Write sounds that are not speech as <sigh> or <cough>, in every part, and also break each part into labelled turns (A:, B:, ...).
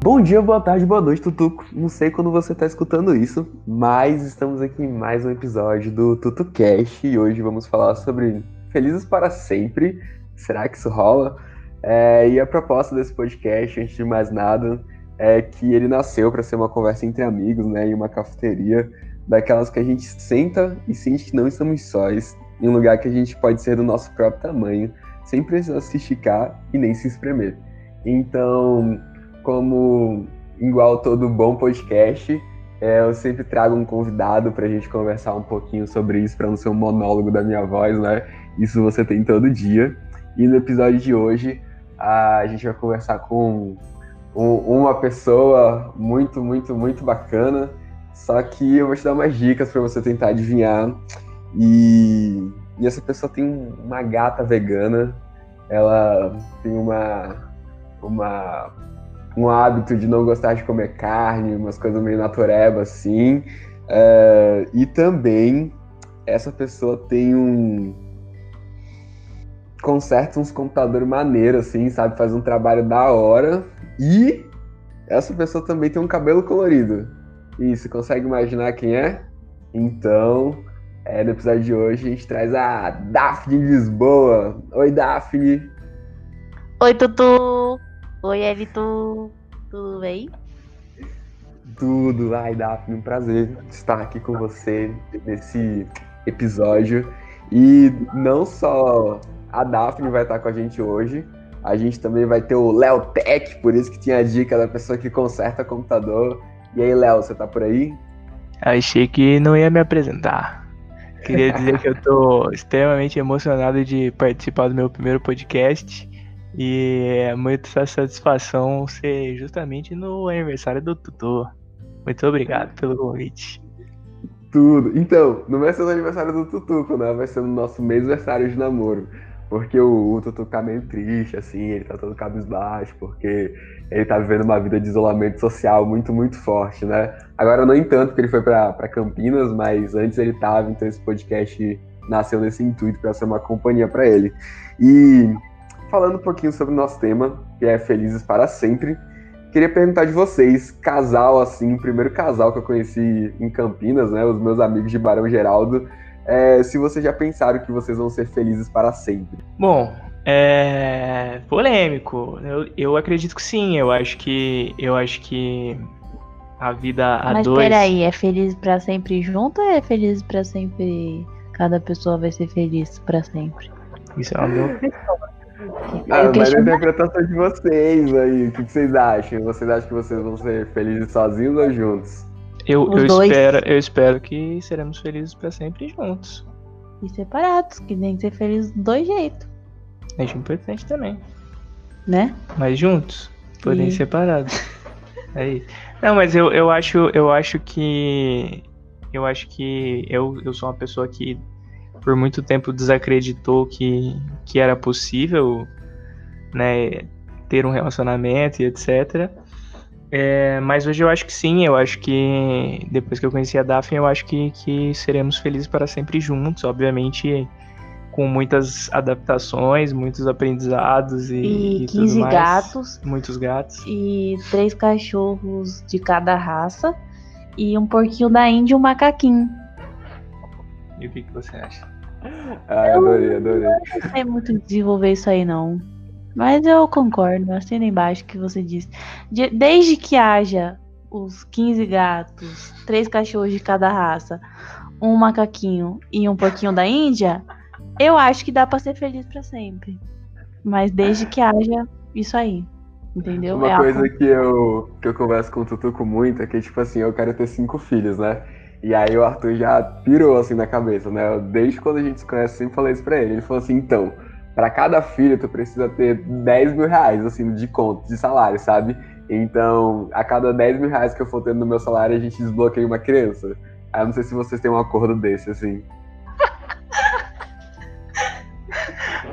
A: Bom dia, boa tarde, boa noite, Tutuco. Não sei quando você está escutando isso, mas estamos aqui em mais um episódio do TutuCast e hoje vamos falar sobre Felizes para Sempre. Será que isso rola? É, e a proposta desse podcast, antes de mais nada, é que ele nasceu para ser uma conversa entre amigos, né, em uma cafeteria, daquelas que a gente senta e sente que não estamos sós, em um lugar que a gente pode ser do nosso próprio tamanho, sem precisar se esticar e nem se espremer. Então, como igual todo bom podcast, é, eu sempre trago um convidado para a gente conversar um pouquinho sobre isso, para não ser um monólogo da minha voz, né? Isso você tem todo dia. E no episódio de hoje, a gente vai conversar com um, uma pessoa muito, muito, muito bacana. Só que eu vou te dar umas dicas para você tentar adivinhar. E, e essa pessoa tem uma gata vegana. Ela tem uma, uma um hábito de não gostar de comer carne, umas coisas meio natureba assim. Uh, e também essa pessoa tem um. conserta uns computadores maneiros, assim, sabe? Faz um trabalho da hora. E essa pessoa também tem um cabelo colorido. E consegue imaginar quem é? Então, é, no episódio de hoje a gente traz a Daphne de Lisboa. Oi, Daphne!
B: Oi, Tutu! Oi, Elito, tudo bem?
A: Tudo, ai Daphne, um prazer estar aqui com você nesse episódio. E não só a Daphne vai estar com a gente hoje, a gente também vai ter o Léo Tech, por isso que tinha a dica da pessoa que conserta computador. E aí, Léo, você tá por aí?
C: Achei que não ia me apresentar. Queria dizer que eu tô extremamente emocionado de participar do meu primeiro podcast e é muita satisfação ser justamente no aniversário do tutor. Muito obrigado pelo convite.
A: Tudo. Então, não vai ser no aniversário do Tutuco, né? Vai ser no nosso mês aniversário de namoro. Porque o, o Tutu tá meio triste, assim, ele tá todo cabisbaixo, porque ele tá vivendo uma vida de isolamento social muito, muito forte, né? Agora, não entanto, porque ele foi para Campinas, mas antes ele tava, então esse podcast nasceu nesse intuito para ser uma companhia para ele. E falando um pouquinho sobre o nosso tema, que é Felizes para Sempre. Queria perguntar de vocês, casal assim, o primeiro casal que eu conheci em Campinas, né, os meus amigos de Barão Geraldo, é, se vocês já pensaram que vocês vão ser felizes para sempre.
C: Bom, é polêmico. Eu, eu acredito que sim. Eu acho que eu acho que a vida a
B: Mas
C: dois.
B: Mas peraí, é feliz para sempre junto ou é feliz para sempre? Cada pessoa vai ser feliz para sempre.
C: Isso é uma boa. <laughs>
A: Ah, mas a interpretação de vocês aí, o que vocês acham? Vocês acham que vocês vão ser felizes sozinhos ou juntos?
C: Eu, eu espero, eu espero que seremos felizes para sempre juntos.
B: E separados, que nem ser felizes dos dois jeitos.
C: É importante também.
B: Né?
C: Mas juntos, porém e... separados. <laughs> é isso. Não, mas eu, eu acho, eu acho que. Eu acho que eu, eu sou uma pessoa que por muito tempo desacreditou que, que era possível né, ter um relacionamento e etc. É, mas hoje eu acho que sim, eu acho que depois que eu conheci a Daphne, eu acho que, que seremos felizes para sempre juntos, obviamente com muitas adaptações, muitos aprendizados e,
B: e,
C: e
B: 15 gatos.
C: Muitos gatos.
B: E três cachorros de cada raça e um porquinho da Índia e um macaquinho.
C: E o que, que você acha? <laughs>
A: Ah, adorei, adorei. Eu
B: não sei muito desenvolver isso aí, não. Mas eu concordo, assina embaixo que você disse. De, desde que haja os 15 gatos, três cachorros de cada raça, um macaquinho e um porquinho da Índia, eu acho que dá para ser feliz para sempre. Mas desde que haja isso aí. Entendeu?
A: Uma é coisa que eu, que eu converso com o Tutuco muito é que, tipo assim, eu quero ter cinco filhos, né? E aí o Arthur já pirou assim na cabeça, né? Desde quando a gente se conhece, eu sempre falei isso pra ele. Ele falou assim, então, para cada filho tu precisa ter 10 mil reais, assim, de conta, de salário, sabe? Então, a cada 10 mil reais que eu for tendo no meu salário, a gente desbloqueia uma criança. Aí eu não sei se vocês têm um acordo desse, assim.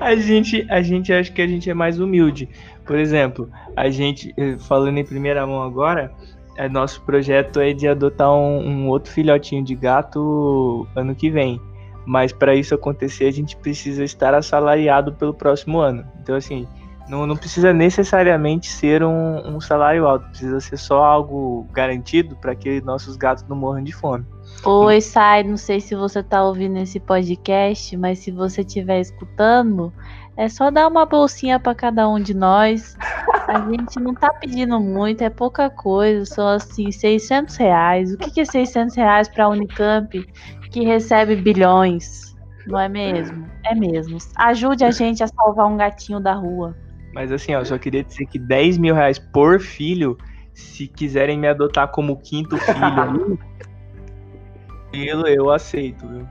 C: a gente, a gente acha que a gente é mais humilde. Por exemplo, a gente, eh, falando em primeira mão agora, é, nosso projeto é de adotar um, um, outro filhotinho de gato ano que vem. Mas para isso acontecer, a gente precisa estar assalariado pelo próximo ano. Então, assim, Não, não precisa necessariamente ser um, um salário alto, precisa ser só algo garantido para que nossos gatos não morram de fome.
B: Oi, Sai, não sei se você tá ouvindo esse podcast, mas se você estiver escutando, é só dar uma bolsinha para cada um de nós. A gente não tá pedindo muito, é pouca coisa, são assim, 600 reais. O que, que é 600 reais pra Unicamp que recebe bilhões? Não é mesmo? É mesmo. Ajude a gente a salvar um gatinho da rua.
C: Mas assim, ó, eu só queria dizer que 10 mil reais por filho, se quiserem me adotar como quinto filho, <laughs> eu aceito, viu?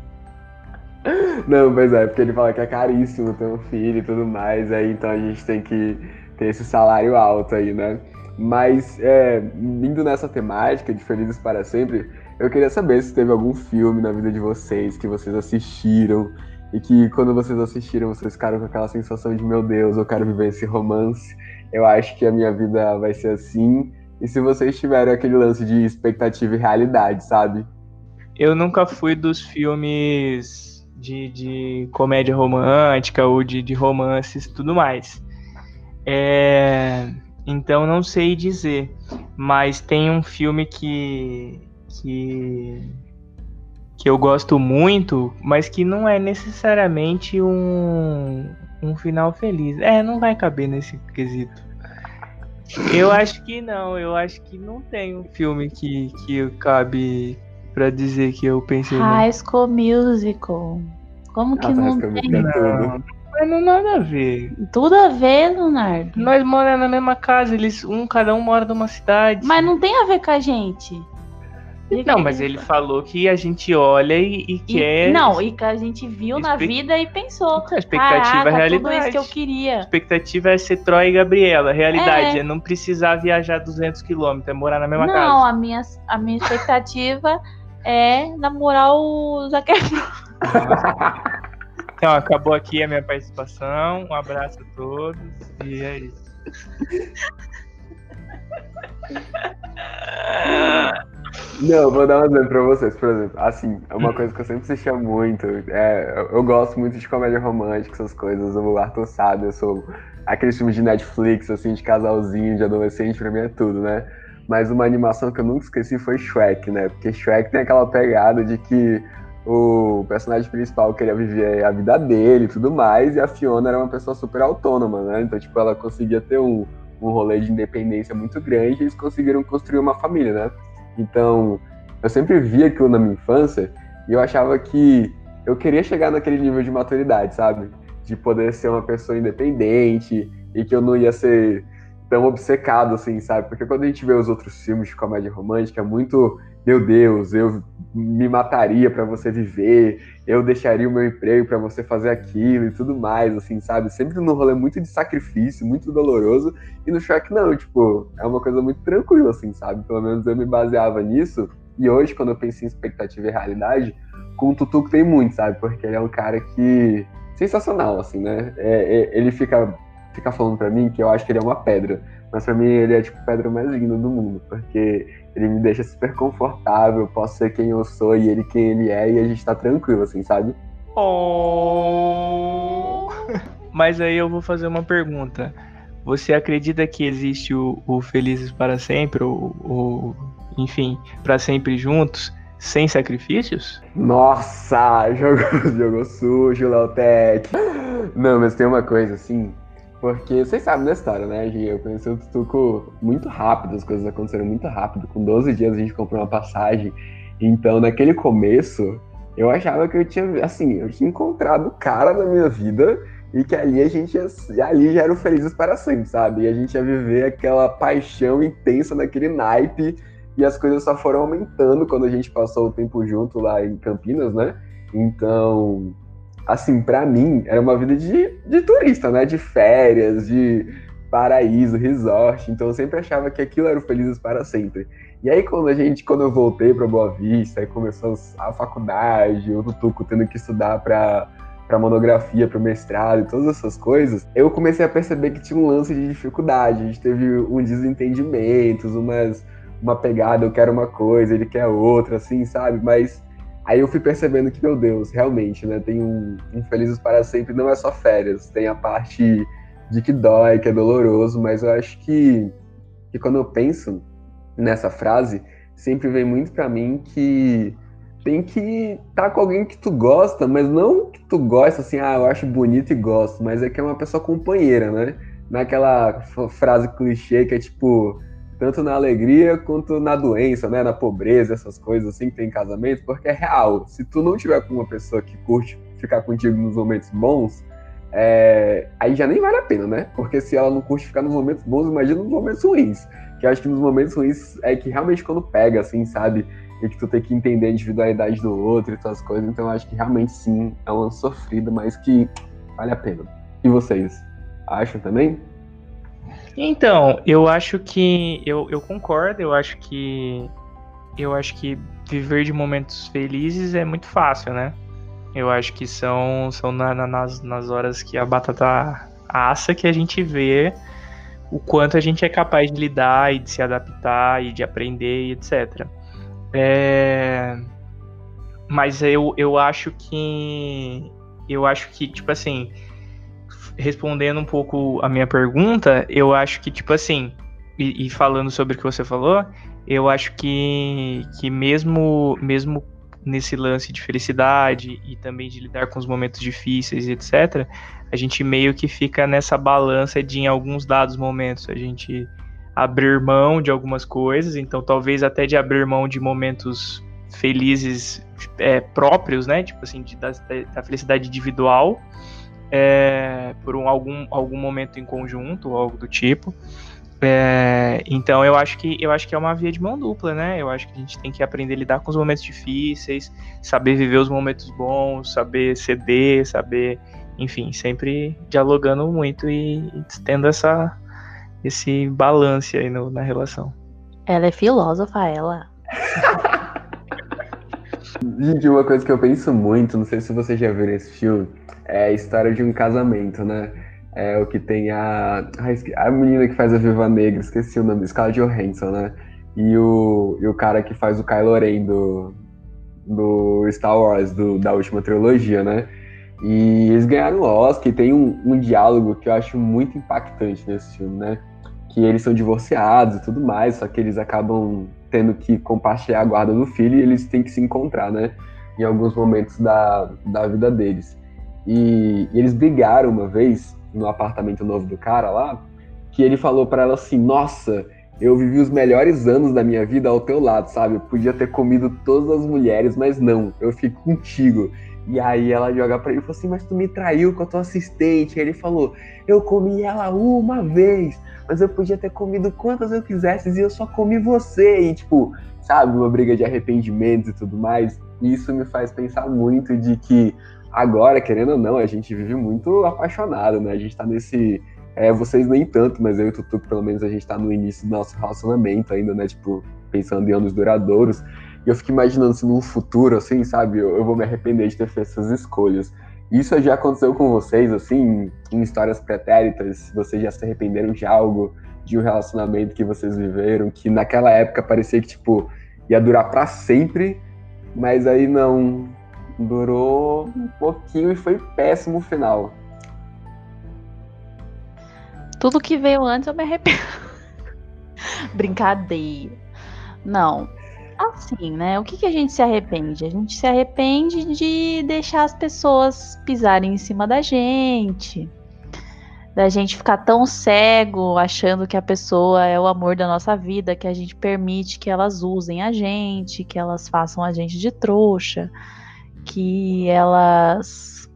A: Não, mas é, porque ele fala que é caríssimo ter um filho e tudo mais, aí então a gente tem que ter esse salário alto aí, né? Mas, é, indo nessa temática de Felizes para Sempre, eu queria saber se teve algum filme na vida de vocês que vocês assistiram e que quando vocês assistiram vocês ficaram com aquela sensação de meu Deus, eu quero viver esse romance, eu acho que a minha vida vai ser assim. E se vocês tiveram aquele lance de expectativa e realidade, sabe?
C: Eu nunca fui dos filmes de, de comédia romântica ou de, de romances tudo mais. É, então não sei dizer, mas tem um filme que, que que eu gosto muito, mas que não é necessariamente um, um final feliz. É, não vai caber nesse quesito. Eu acho que não, eu acho que não tem um filme que, que cabe para dizer que eu pensei.
B: High School Musical. Como que ah, não tem?
C: Não. Mas não nada a ver.
B: Tudo a ver, Leonardo.
C: Nós moramos na mesma casa, eles um cada um mora numa cidade.
B: Mas não tem a ver com a gente.
C: Não, mas ele falou que a gente olha e, e quer.
B: Não, e que a gente viu Espe... na vida e pensou.
C: A expectativa é a realidade.
B: Tudo isso que eu queria.
C: A expectativa é ser Troy e Gabriela. A realidade é, é não precisar viajar 200 quilômetros, é morar na mesma
B: não,
C: casa.
B: Não, a minha, a minha expectativa é namorar o Zac <laughs>
C: Então, acabou aqui a minha participação. Um abraço a todos e é isso.
A: Não, vou dar um exemplo pra vocês, por exemplo. Assim, é uma coisa que eu sempre assistia muito. É, eu gosto muito de comédia romântica, essas coisas. O Arthur sabe, eu sou aqueles filmes de Netflix, assim, de casalzinho, de adolescente, pra mim é tudo, né? Mas uma animação que eu nunca esqueci foi Shrek, né? Porque Shrek tem aquela pegada de que o personagem principal queria viver a vida dele e tudo mais, e a Fiona era uma pessoa super autônoma, né? Então, tipo, ela conseguia ter um, um rolê de independência muito grande e eles conseguiram construir uma família, né? Então, eu sempre via aquilo na minha infância e eu achava que eu queria chegar naquele nível de maturidade, sabe? De poder ser uma pessoa independente e que eu não ia ser tão obcecado assim, sabe? Porque quando a gente vê os outros filmes de comédia romântica, é muito, meu Deus, eu me mataria para você viver, eu deixaria o meu emprego para você fazer aquilo e tudo mais, assim, sabe? Sempre num rolê muito de sacrifício, muito doloroso, e no Shrek não, tipo, é uma coisa muito tranquila, assim, sabe? Pelo menos eu me baseava nisso, e hoje, quando eu penso em expectativa e realidade, com o Tutu tem muito, sabe? Porque ele é um cara que. sensacional, assim, né? É, é, ele fica fica falando para mim que eu acho que ele é uma pedra. Mas para mim ele é tipo a pedra mais linda do mundo, porque ele me deixa super confortável, posso ser quem eu sou e ele quem ele é e a gente tá tranquilo, assim, sabe?
C: Oh. Mas aí eu vou fazer uma pergunta. Você acredita que existe o, o Felizes para Sempre, o, o enfim, para sempre juntos, sem sacrifícios?
A: Nossa, <laughs> jogou, jogou sujo, Leotec. Não, mas tem uma coisa assim, porque vocês sabem da história, né, Gi? Eu conheci o Tutuco muito rápido, as coisas aconteceram muito rápido. Com 12 dias a gente comprou uma passagem. Então, naquele começo, eu achava que eu tinha, assim, eu tinha encontrado o cara da minha vida e que ali a gente ia, ali já eram felizes para sempre, sabe? E a gente ia viver aquela paixão intensa naquele naipe e as coisas só foram aumentando quando a gente passou o tempo junto lá em Campinas, né? Então, assim, para mim, era uma vida de, de turista, né? De férias, de paraíso, resort. Então eu sempre achava que aquilo era o Felizes para sempre. E aí quando a gente, quando eu voltei para Boa Vista, aí começou a faculdade, o Tutuco tendo que estudar para para monografia, para mestrado e todas essas coisas, eu comecei a perceber que tinha um lance de dificuldade. A gente teve um desentendimentos, umas uma pegada, eu quero uma coisa, ele quer outra, assim, sabe? Mas Aí eu fui percebendo que, meu Deus, realmente, né? Tem um, um Felizes para Sempre, não é só férias, tem a parte de que dói, que é doloroso, mas eu acho que, que quando eu penso nessa frase, sempre vem muito para mim que tem que estar tá com alguém que tu gosta, mas não que tu gosta assim, ah, eu acho bonito e gosto, mas é que é uma pessoa companheira, né? Naquela frase clichê que é tipo, tanto na alegria quanto na doença, né? Na pobreza, essas coisas assim que tem em casamento, porque é real. Se tu não tiver com uma pessoa que curte ficar contigo nos momentos bons, é... aí já nem vale a pena, né? Porque se ela não curte ficar nos momentos bons, imagina nos momentos ruins. Que eu acho que nos momentos ruins é que realmente quando pega, assim, sabe? e que tu tem que entender a individualidade do outro e todas as coisas. Então eu acho que realmente sim, é uma sofrida, mas que vale a pena. E vocês? Acham também?
C: Então, eu acho que eu, eu concordo, eu acho que eu acho que viver de momentos felizes é muito fácil, né? Eu acho que são, são na, na, nas, nas horas que a batata assa que a gente vê o quanto a gente é capaz de lidar e de se adaptar e de aprender e etc. É... Mas eu, eu acho que. Eu acho que, tipo assim. Respondendo um pouco a minha pergunta, eu acho que, tipo assim. E, e falando sobre o que você falou, eu acho que, que mesmo, mesmo nesse lance de felicidade e também de lidar com os momentos difíceis, etc., a gente meio que fica nessa balança de, em alguns dados momentos, a gente abrir mão de algumas coisas, então talvez até de abrir mão de momentos felizes é, próprios, né? Tipo assim, de, da, da felicidade individual é, por um, algum, algum momento em conjunto ou algo do tipo. É, então eu acho que eu acho que é uma via de mão dupla, né? Eu acho que a gente tem que aprender a lidar com os momentos difíceis, saber viver os momentos bons, saber ceder, saber, enfim, sempre dialogando muito e, e tendo essa esse balance aí no, na relação.
B: Ela é filósofa, ela. <laughs>
A: Gente, uma coisa que eu penso muito, não sei se você já viu esse filme, é a história de um casamento, né? É o que tem a. A menina que faz a Viva Negra, esqueci o nome, Scarlett Johansson, né? E o, e o cara que faz o Kylo Ren do, do Star Wars, do, da última trilogia, né? E eles ganharam o Oscar e tem um, um diálogo que eu acho muito impactante nesse filme, né? que eles são divorciados e tudo mais, só que eles acabam tendo que compartilhar a guarda do filho e eles têm que se encontrar, né? Em alguns momentos da, da vida deles. E, e eles brigaram uma vez no apartamento novo do cara lá, que ele falou para ela assim: Nossa, eu vivi os melhores anos da minha vida ao teu lado, sabe? Eu podia ter comido todas as mulheres, mas não, eu fico contigo. E aí ela joga pra ele e falou assim: Mas tu me traiu com a tua assistente. E ele falou: Eu comi ela uma vez, mas eu podia ter comido quantas eu quisesse e eu só comi você. E tipo, sabe, uma briga de arrependimentos e tudo mais. E isso me faz pensar muito de que agora, querendo ou não, a gente vive muito apaixonado, né? A gente tá nesse. É, vocês nem tanto, mas eu e o Tutu, pelo menos, a gente tá no início do nosso relacionamento ainda, né? Tipo, pensando em anos duradouros. E eu fico imaginando se num futuro, assim, sabe, eu, eu vou me arrepender de ter feito essas escolhas. Isso já aconteceu com vocês, assim, em histórias pretéritas? Vocês já se arrependeram de algo, de um relacionamento que vocês viveram, que naquela época parecia que, tipo, ia durar para sempre, mas aí não. Durou um pouquinho e foi péssimo o final.
B: Tudo que veio antes eu me arrependo. <laughs> Brincadeira. Não, Assim, né? O que, que a gente se arrepende? A gente se arrepende de deixar as pessoas pisarem em cima da gente, da gente ficar tão cego achando que a pessoa é o amor da nossa vida, que a gente permite que elas usem a gente, que elas façam a gente de trouxa, que elas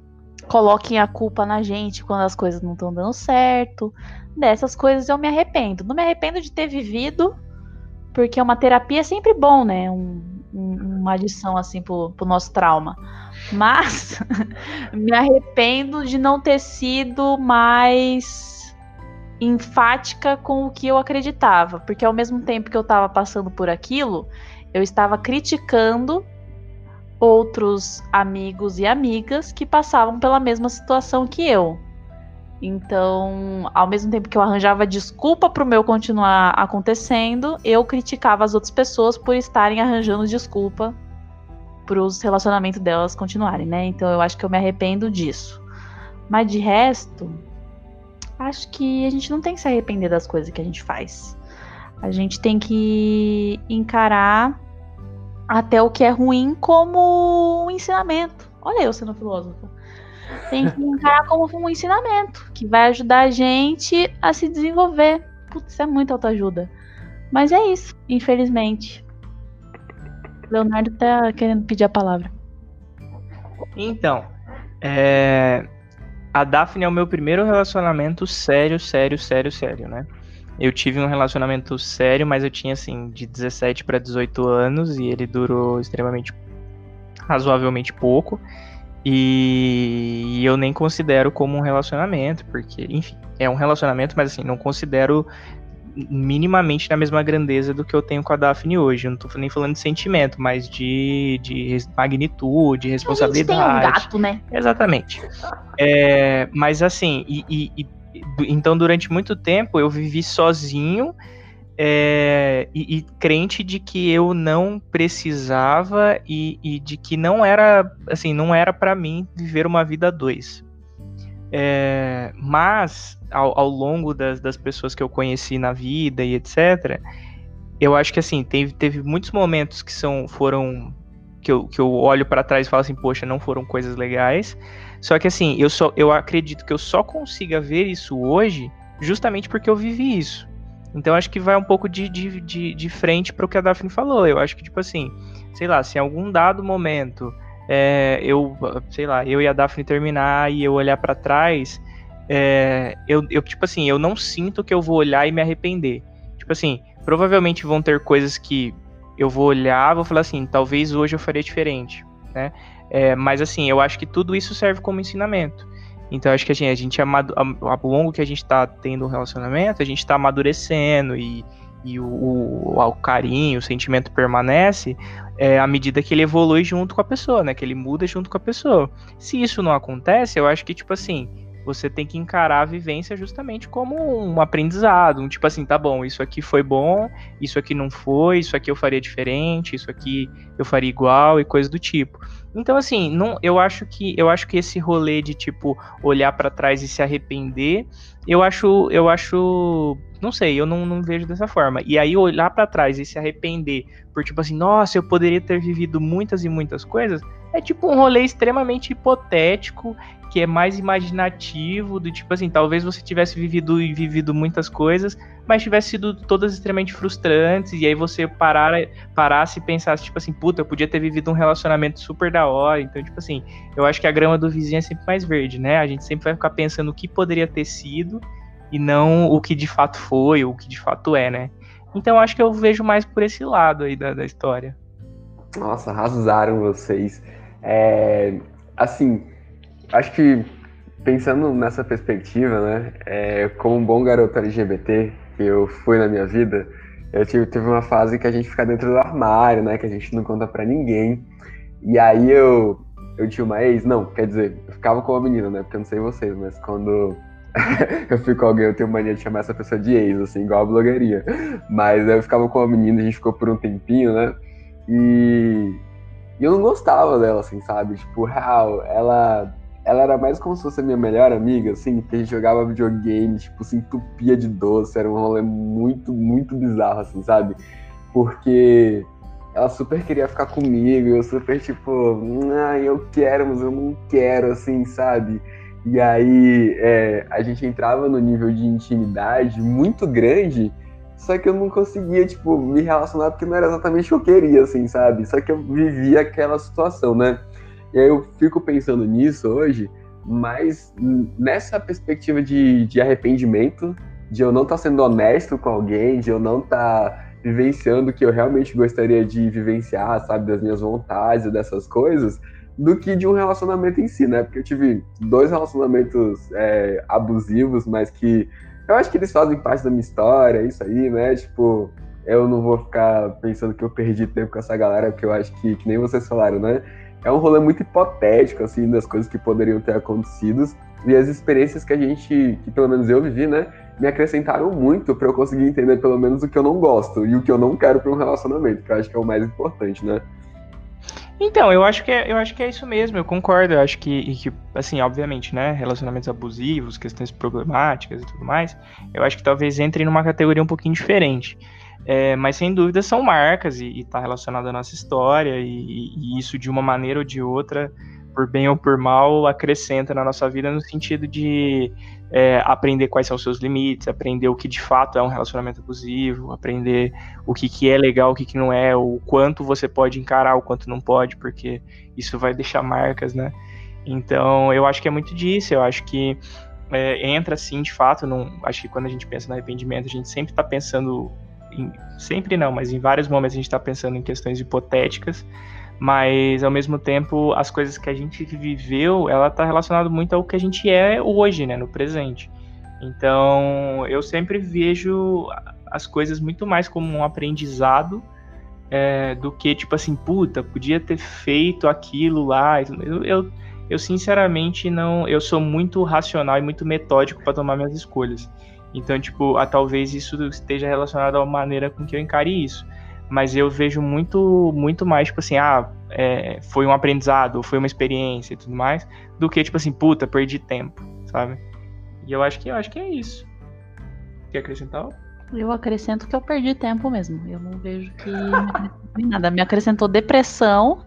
B: coloquem a culpa na gente quando as coisas não estão dando certo. Dessas coisas eu me arrependo. Não me arrependo de ter vivido porque uma terapia é sempre bom, né? Um, um, uma adição assim pro, pro nosso trauma. Mas <laughs> me arrependo de não ter sido mais enfática com o que eu acreditava, porque ao mesmo tempo que eu estava passando por aquilo, eu estava criticando outros amigos e amigas que passavam pela mesma situação que eu. Então, ao mesmo tempo que eu arranjava desculpa para o meu continuar acontecendo, eu criticava as outras pessoas por estarem arranjando desculpa para os relacionamentos delas continuarem, né? Então, eu acho que eu me arrependo disso. Mas de resto, acho que a gente não tem que se arrepender das coisas que a gente faz. A gente tem que encarar até o que é ruim como um ensinamento. Olha eu sendo filósofa. Tem que encarar como um ensinamento que vai ajudar a gente a se desenvolver. Putz, é muita autoajuda. Mas é isso, infelizmente. Leonardo tá querendo pedir a palavra.
C: Então, é... a Daphne é o meu primeiro relacionamento sério, sério, sério, sério, né? Eu tive um relacionamento sério, mas eu tinha assim de 17 para 18 anos e ele durou extremamente razoavelmente pouco. E eu nem considero como um relacionamento, porque, enfim, é um relacionamento, mas assim, não considero minimamente na mesma grandeza do que eu tenho com a Daphne hoje. Eu não tô nem falando de sentimento, mas de, de magnitude, responsabilidade. A gente tem um
B: gato, né?
C: Exatamente. É, mas assim, e, e, e, então durante muito tempo eu vivi sozinho é, e, e, crente de que eu não precisava e, e de que não era assim não era para mim viver uma vida dois. É, mas ao, ao longo das, das, pessoas que eu conheci na vida e etc eu acho que assim teve, teve muitos momentos que são foram que eu, que eu olho para trás e falo assim poxa não foram coisas legais só que assim eu só eu acredito que eu só consiga ver isso hoje justamente porque eu vivi isso então acho que vai um pouco de, de, de, de frente para o que a Daphne falou. Eu acho que, tipo assim, sei lá, se em algum dado momento é, eu, sei lá, eu e a Daphne terminar e eu olhar para trás, é, eu, eu, tipo assim, eu não sinto que eu vou olhar e me arrepender. Tipo assim, provavelmente vão ter coisas que eu vou olhar, vou falar assim, talvez hoje eu faria diferente, né? É, mas assim, eu acho que tudo isso serve como ensinamento. Então acho que assim, a gente ao longo que a gente está tendo um relacionamento, a gente está amadurecendo e, e o, o, o, carinho, o sentimento permanece é, à medida que ele evolui junto com a pessoa, né? Que ele muda junto com a pessoa. Se isso não acontece, eu acho que, tipo assim, você tem que encarar a vivência justamente como um aprendizado, um tipo assim, tá bom, isso aqui foi bom, isso aqui não foi, isso aqui eu faria diferente, isso aqui eu faria igual e coisa do tipo. Então assim, não, eu acho que eu acho que esse rolê de tipo olhar para trás e se arrepender, eu acho eu acho não sei, eu não, não vejo dessa forma. E aí olhar para trás e se arrepender por tipo assim, nossa, eu poderia ter vivido muitas e muitas coisas, é tipo um rolê extremamente hipotético que é mais imaginativo, do tipo assim, talvez você tivesse vivido e vivido muitas coisas, mas tivesse sido todas extremamente frustrantes, e aí você parar, parasse e pensasse, tipo assim, puta, eu podia ter vivido um relacionamento super da hora. Então, tipo assim, eu acho que a grama do vizinho é sempre mais verde, né? A gente sempre vai ficar pensando o que poderia ter sido e não o que de fato foi, ou o que de fato é, né? Então acho que eu vejo mais por esse lado aí da, da história.
A: Nossa, arrasaram vocês. É, assim, acho que pensando nessa perspectiva, né, é, como um bom garoto LGBT que eu fui na minha vida, eu tive, teve uma fase que a gente fica dentro do armário, né, que a gente não conta para ninguém. E aí eu, eu tinha uma ex, não, quer dizer, eu ficava com uma menina, né, porque eu não sei vocês, mas quando <laughs> eu fico com alguém, eu tenho mania de chamar essa pessoa de ex, assim, igual a blogueirinha. Mas eu ficava com uma menina, a gente ficou por um tempinho, né, e, e eu não gostava dela, assim, sabe? Tipo, real, ela ela era mais como se fosse a minha melhor amiga, assim, que a gente jogava videogame, tipo, se entupia de doce, era um rolê muito, muito bizarro, assim, sabe? Porque ela super queria ficar comigo, eu super, tipo, ah, eu quero, mas eu não quero, assim, sabe? E aí é, a gente entrava no nível de intimidade muito grande, só que eu não conseguia, tipo, me relacionar porque não era exatamente o que eu queria, assim, sabe? Só que eu vivia aquela situação, né? E aí eu fico pensando nisso hoje, mas nessa perspectiva de, de arrependimento, de eu não estar tá sendo honesto com alguém, de eu não estar tá vivenciando o que eu realmente gostaria de vivenciar, sabe, das minhas vontades e dessas coisas, do que de um relacionamento em si, né? Porque eu tive dois relacionamentos é, abusivos, mas que eu acho que eles fazem parte da minha história, isso aí, né? Tipo, eu não vou ficar pensando que eu perdi tempo com essa galera, porque eu acho que, que nem vocês falaram, né? é um rolê muito hipotético, assim, das coisas que poderiam ter acontecido. E as experiências que a gente, que pelo menos eu vivi, né, me acrescentaram muito para eu conseguir entender pelo menos o que eu não gosto e o que eu não quero para um relacionamento, que eu acho que é o mais importante, né?
C: Então, eu acho que é, eu acho que é isso mesmo, eu concordo. Eu acho que, que, assim, obviamente, né, relacionamentos abusivos, questões problemáticas e tudo mais, eu acho que talvez entre numa categoria um pouquinho diferente. É, mas sem dúvida são marcas e está relacionado à nossa história, e, e, isso de uma maneira ou de outra, por bem ou por mal, acrescenta na nossa vida no sentido de é, aprender quais são os seus limites, aprender o que de fato é um relacionamento abusivo, aprender o que, que é legal, o que, que não é, o quanto você pode encarar, o quanto não pode, porque isso vai deixar marcas, né? Então, eu acho que é muito disso, eu acho que é, entra assim, de fato, não, acho que quando a gente pensa no arrependimento, a gente sempre está pensando em, sempre não, mas em vários momentos a gente está pensando em questões hipotéticas, mas ao mesmo tempo as coisas que a gente viveu, ela está relacionada muito ao que a gente é hoje, né, no presente. Então eu sempre vejo as coisas muito mais como um aprendizado é, do que tipo assim, puta, podia ter feito aquilo lá. Eu, eu, eu sinceramente não, eu sou muito racional e muito metódico para tomar minhas escolhas. Então, tipo, a, talvez isso esteja relacionado à maneira com que eu encare isso. Mas eu vejo muito, muito mais, tipo assim, ah, é, foi um aprendizado, foi uma experiência e tudo mais, do que, tipo assim, puta, perdi tempo, sabe? E eu acho que eu acho que é isso. Quer acrescentar?
B: Eu acrescento que eu perdi tempo mesmo. Eu não vejo que nada. Me acrescentou depressão,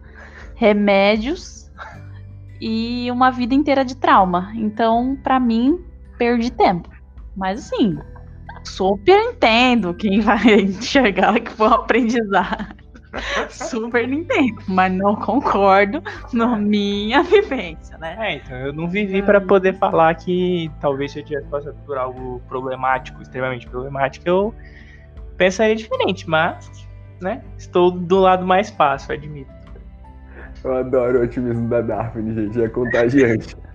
B: remédios e uma vida inteira de trauma. Então, para mim, perdi tempo. Mas assim, super entendo quem vai <laughs> enxergar que foi um aprendizado. super entendo, mas não concordo na minha vivência, né?
C: É, então eu não vivi para poder falar que talvez se eu tivesse passado por algo problemático, extremamente problemático, eu pensaria diferente, mas, né, estou do lado mais fácil, admito.
A: Eu adoro o otimismo da Daphne, gente, é contagiante. <laughs>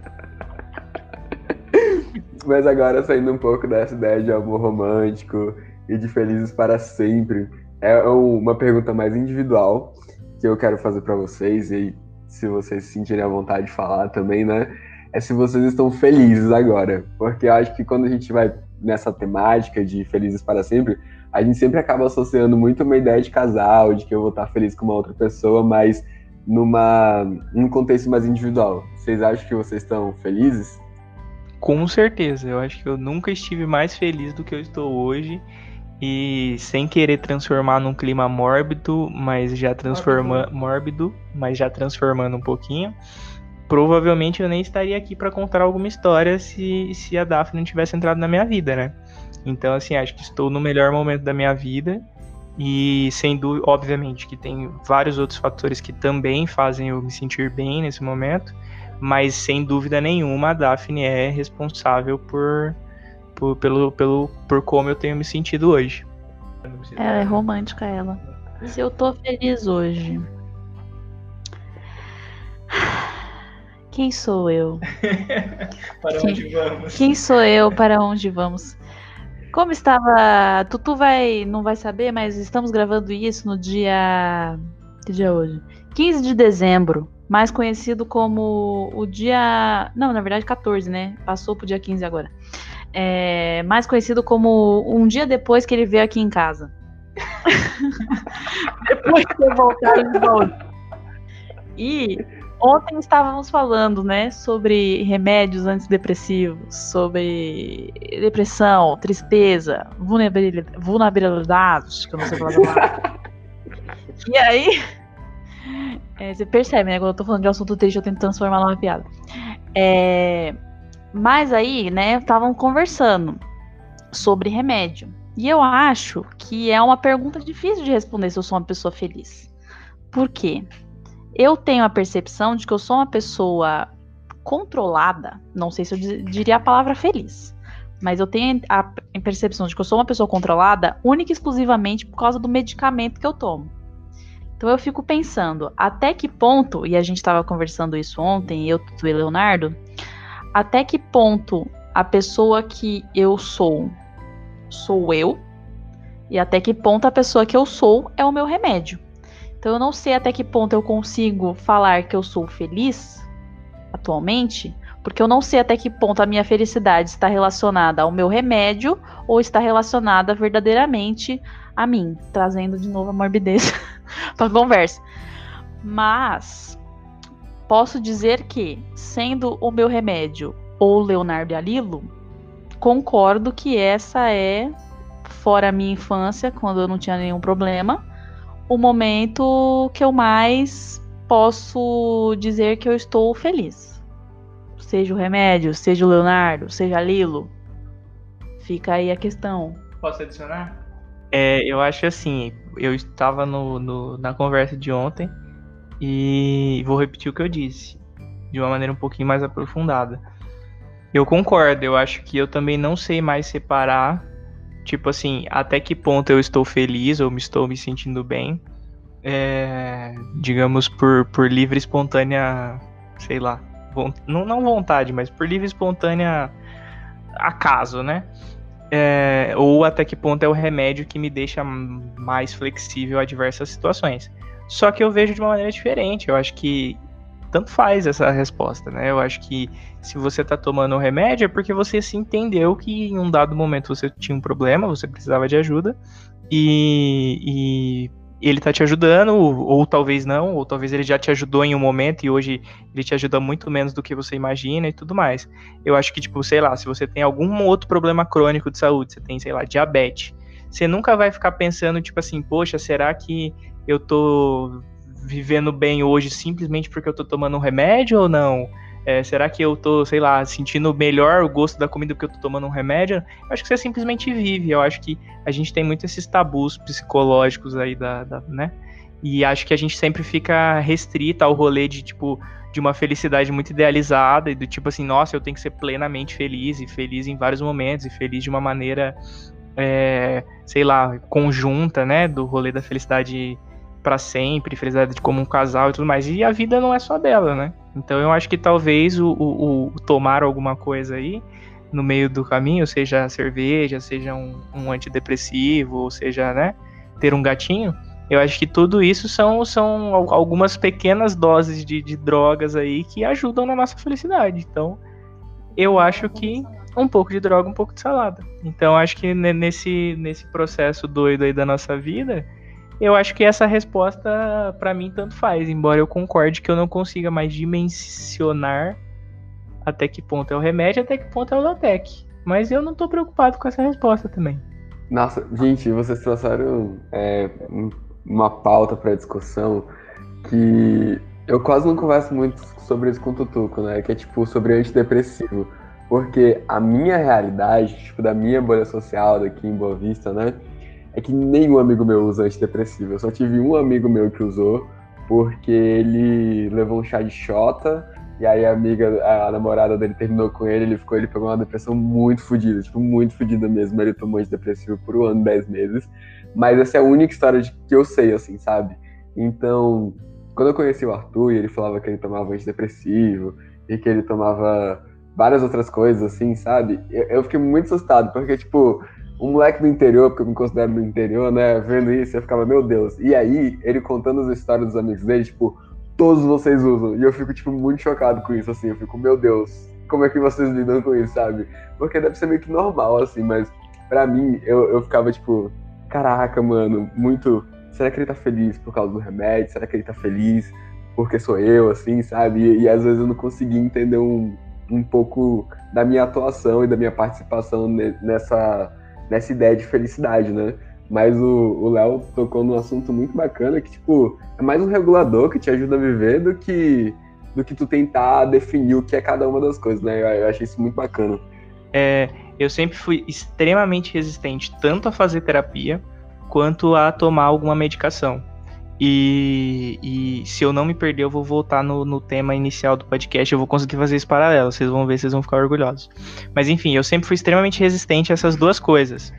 A: Mas agora saindo um pouco dessa ideia de amor romântico e de felizes para sempre, é uma pergunta mais individual que eu quero fazer para vocês e se vocês se sentirem à vontade de falar também, né? É se vocês estão felizes agora, porque eu acho que quando a gente vai nessa temática de felizes para sempre, a gente sempre acaba associando muito uma ideia de casal, de que eu vou estar feliz com uma outra pessoa, mas numa num contexto mais individual. Vocês acham que vocês estão felizes?
C: Com certeza, eu acho que eu nunca estive mais feliz do que eu estou hoje. E sem querer transformar num clima mórbido, mas já transformando mórbido, mas já transformando um pouquinho. Provavelmente eu nem estaria aqui para contar alguma história se, se a Daphne não tivesse entrado na minha vida, né? Então, assim, acho que estou no melhor momento da minha vida. E sem dúvida, obviamente, que tem vários outros fatores que também fazem eu me sentir bem nesse momento mas sem dúvida nenhuma a Daphne é responsável por, por, pelo, pelo, por como eu tenho me sentido hoje.
B: Ela é romântica, ela. Se eu tô feliz hoje. Quem sou eu? <laughs>
C: para
B: quem,
C: onde vamos?
B: Quem sou eu? Para onde vamos? Como estava. Tutu vai, não vai saber, mas estamos gravando isso no dia. Que dia é hoje? 15 de dezembro mais conhecido como o dia. Não, na verdade, 14, né? Passou pro dia 15 agora. É, mais conhecido como um dia depois que ele veio aqui em casa. <laughs> depois que eu voltar de volta. E ontem estávamos falando, né, sobre remédios antidepressivos, sobre depressão, tristeza, vulnerabilidades, que eu não sei falar. <laughs> e aí é, você percebe, né? Quando eu tô falando de assunto triste, eu tento transformar numa piada. É, mas aí, né, estavam conversando sobre remédio. E eu acho que é uma pergunta difícil de responder se eu sou uma pessoa feliz. Por quê? Eu tenho a percepção de que eu sou uma pessoa controlada. Não sei se eu diria a palavra feliz. Mas eu tenho a percepção de que eu sou uma pessoa controlada única e exclusivamente por causa do medicamento que eu tomo. Então eu fico pensando, até que ponto, e a gente estava conversando isso ontem, eu, e Leonardo, até que ponto a pessoa que eu sou sou eu, e até que ponto a pessoa que eu sou é o meu remédio. Então eu não sei até que ponto eu consigo falar que eu sou feliz atualmente, porque eu não sei até que ponto a minha felicidade está relacionada ao meu remédio ou está relacionada verdadeiramente a mim, trazendo de novo a morbidez <laughs> para conversa. Mas posso dizer que, sendo o meu remédio ou Leonardo e Alilo, concordo que essa é, fora a minha infância, quando eu não tinha nenhum problema, o momento que eu mais posso dizer que eu estou feliz. Seja o remédio, seja o Leonardo, seja Lilo. Fica aí a questão.
C: Posso adicionar? É, eu acho assim, eu estava no, no, na conversa de ontem e vou repetir o que eu disse, de uma maneira um pouquinho mais aprofundada. Eu concordo, eu acho que eu também não sei mais separar, tipo assim, até que ponto eu estou feliz ou me estou me sentindo bem, é, digamos, por, por livre espontânea, sei lá, não, não vontade, mas por livre espontânea acaso, né? É, ou até que ponto é o remédio que me deixa mais flexível a diversas situações. Só que eu vejo de uma maneira diferente. Eu acho que tanto faz essa resposta, né? Eu acho que se você tá tomando um remédio é porque você se entendeu que em um dado momento você tinha um problema, você precisava de ajuda e, e ele tá te ajudando, ou, ou, talvez não, ou talvez ele já te ajudou em um momento e hoje ele te ajuda muito menos do que você imagina e tudo mais. Eu acho que, tipo, sei lá, se você tem algum outro problema crônico de saúde, você tem, sei lá, diabetes, você nunca vai ficar pensando, tipo assim, poxa, será que eu tô vivendo bem hoje simplesmente porque eu tô tomando um remédio ou não? É, será que eu tô, sei lá, sentindo melhor o gosto da comida porque eu tô tomando um remédio? Eu acho que você simplesmente vive. Eu acho que a gente tem muito esses tabus psicológicos aí da, da né? E acho que a gente sempre fica restrita ao rolê de, tipo, de uma felicidade muito idealizada e do tipo assim, nossa, eu tenho que ser plenamente feliz e feliz em vários momentos e feliz de uma maneira, é, sei lá, conjunta, né? Do rolê da felicidade para sempre, felicidade como um casal e tudo mais. E a vida não é só dela, né? Então eu acho que talvez o, o, o tomar alguma coisa aí no meio do caminho, seja cerveja, seja um, um antidepressivo, ou seja, né, ter um gatinho, eu acho que tudo isso são, são algumas pequenas doses de, de drogas aí que ajudam na nossa felicidade. Então, eu acho que um pouco de droga, um pouco de salada. Então, acho que nesse, nesse processo doido aí da nossa vida, eu acho que essa resposta, para mim, tanto faz. Embora eu concorde que eu não consiga mais dimensionar até que ponto é o remédio, até que ponto é o Lotec. Mas eu não tô preocupado com essa resposta também.
A: Nossa, gente, vocês trouxeram é, uma pauta para discussão que eu quase não converso muito sobre isso com o Tutuco, né? Que é tipo sobre antidepressivo. Porque a minha realidade, tipo, da minha bolha social daqui em Boa Vista, né? É que nenhum amigo meu usa antidepressivo. Eu só tive um amigo meu que usou, porque ele levou um chá de xota, e aí a amiga, a namorada dele terminou com ele, ele ficou, ele pegou uma depressão muito fodida, tipo, muito fodida mesmo. Ele tomou antidepressivo por um ano, dez meses. Mas essa é a única história de, que eu sei, assim, sabe? Então, quando eu conheci o Arthur e ele falava que ele tomava antidepressivo e que ele tomava várias outras coisas, assim, sabe? Eu, eu fiquei muito assustado, porque, tipo, um moleque do interior, porque eu me considero do interior, né? Vendo isso, eu ficava, meu Deus. E aí, ele contando as histórias dos amigos dele, tipo, todos vocês usam. E eu fico, tipo, muito chocado com isso, assim. Eu fico, meu Deus, como é que vocês lidam com isso, sabe? Porque deve ser meio que normal, assim, mas pra mim, eu, eu ficava, tipo, caraca, mano, muito. Será que ele tá feliz por causa do remédio? Será que ele tá feliz porque sou eu, assim, sabe? E, e às vezes eu não conseguia entender um, um pouco da minha atuação e da minha participação nessa nessa ideia de felicidade, né? Mas o Léo tocou num assunto muito bacana que, tipo, é mais um regulador que te ajuda a viver do que do que tu tentar definir o que é cada uma das coisas, né? Eu, eu achei isso muito bacana.
C: É, eu sempre fui extremamente resistente tanto a fazer terapia quanto a tomar alguma medicação. E, e, se eu não me perder, eu vou voltar no, no, tema inicial do podcast. Eu vou conseguir fazer isso paralelo. Vocês vão ver, vocês vão ficar orgulhosos. Mas enfim, eu sempre fui extremamente resistente a essas duas coisas.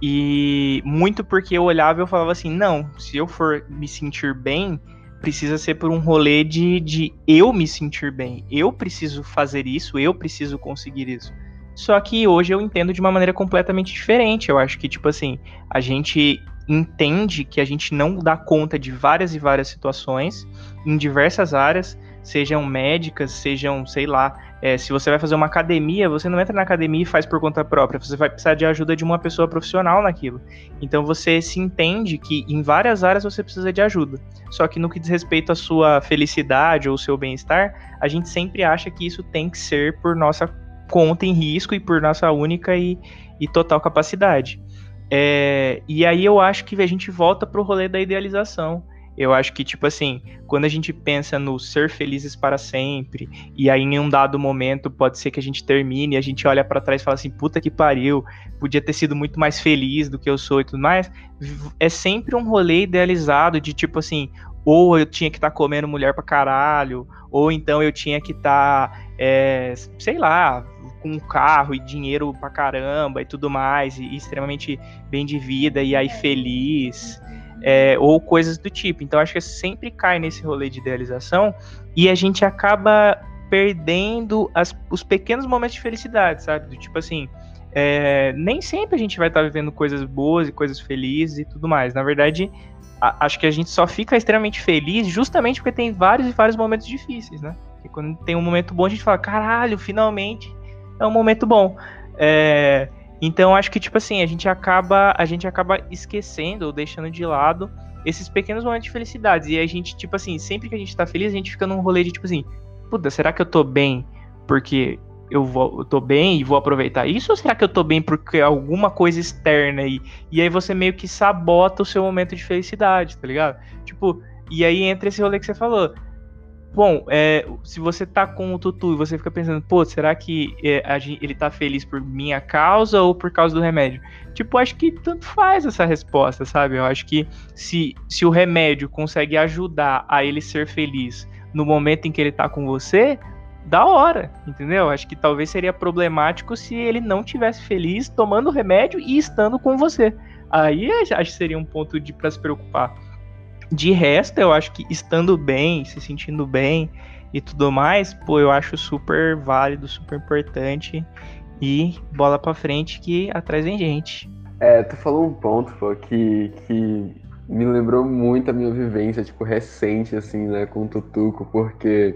C: E muito porque eu olhava e eu falava assim: não, se eu for me sentir bem, precisa ser por um rolê de, de eu me sentir bem. Eu preciso fazer isso, eu preciso conseguir isso. Só que hoje eu entendo de uma maneira completamente diferente. Eu acho que, tipo assim, a gente entende que a gente não dá conta de várias e várias situações em diversas áreas, sejam médicas, sejam, sei lá, É, se você vai fazer uma academia, você não entra na academia e faz por conta própria, você vai precisar de ajuda de uma pessoa profissional naquilo. Então você se entende que em várias áreas você precisa de ajuda. Só que no que diz respeito à sua felicidade ou seu bem-estar, a gente sempre acha que isso tem que ser por nossa conta em risco e por nossa única e, e total capacidade. É, e aí eu acho que a gente volta pro rolê da idealização. Eu acho que, tipo assim, quando a gente pensa no ser felizes para sempre, e aí em um dado momento pode ser que a gente termine, e a gente olha para trás e fala assim, puta que pariu, podia ter sido muito mais feliz do que eu sou e tudo mais, é sempre um rolê idealizado de tipo assim, ou eu tinha que estar tá comendo mulher pra caralho, ou então eu tinha que estar, tá, é, sei lá, com um carro e dinheiro pra caramba e tudo mais, e, e extremamente bem de vida, e aí feliz é, ou coisas do tipo. Então acho que sempre cai nesse rolê de idealização e a gente acaba perdendo as, os pequenos momentos de felicidade, sabe? Do tipo assim, é, nem sempre a gente vai estar vivendo coisas boas e coisas felizes e tudo mais. Na verdade, a, acho que a gente só fica extremamente feliz justamente porque tem vários e vários momentos difíceis, né? E quando tem um momento bom, a gente fala, caralho, finalmente é um momento bom. É, então acho que tipo assim, a gente acaba a gente acaba esquecendo ou deixando de lado esses pequenos momentos de felicidade. E a gente tipo assim, sempre que a gente tá feliz, a gente fica num rolê de tipo assim, puta, será que eu tô bem porque eu, vou, eu tô bem e vou aproveitar isso? Ou será que eu tô bem porque alguma coisa externa aí? E aí você meio que sabota o seu momento de felicidade, tá ligado? Tipo, e aí entra esse rolê que você falou. Bom, é, se você tá com o Tutu e você fica pensando, pô, será que é, ele tá feliz por minha causa ou por causa do remédio? Tipo, acho que tanto faz essa resposta, sabe? Eu acho que se, se o remédio consegue ajudar a ele ser feliz no momento em que ele tá com você, da hora, entendeu? Acho que talvez seria problemático se ele não tivesse feliz tomando o remédio e estando com você. Aí acho que seria um ponto de para se preocupar. De resto, eu acho que estando bem, se sentindo bem e tudo mais, pô, eu acho super válido, super importante. E bola pra frente que atrás vem gente.
A: É, tu falou um ponto, pô, que, que me lembrou muito a minha vivência, tipo, recente, assim, né, com o Tutuco, porque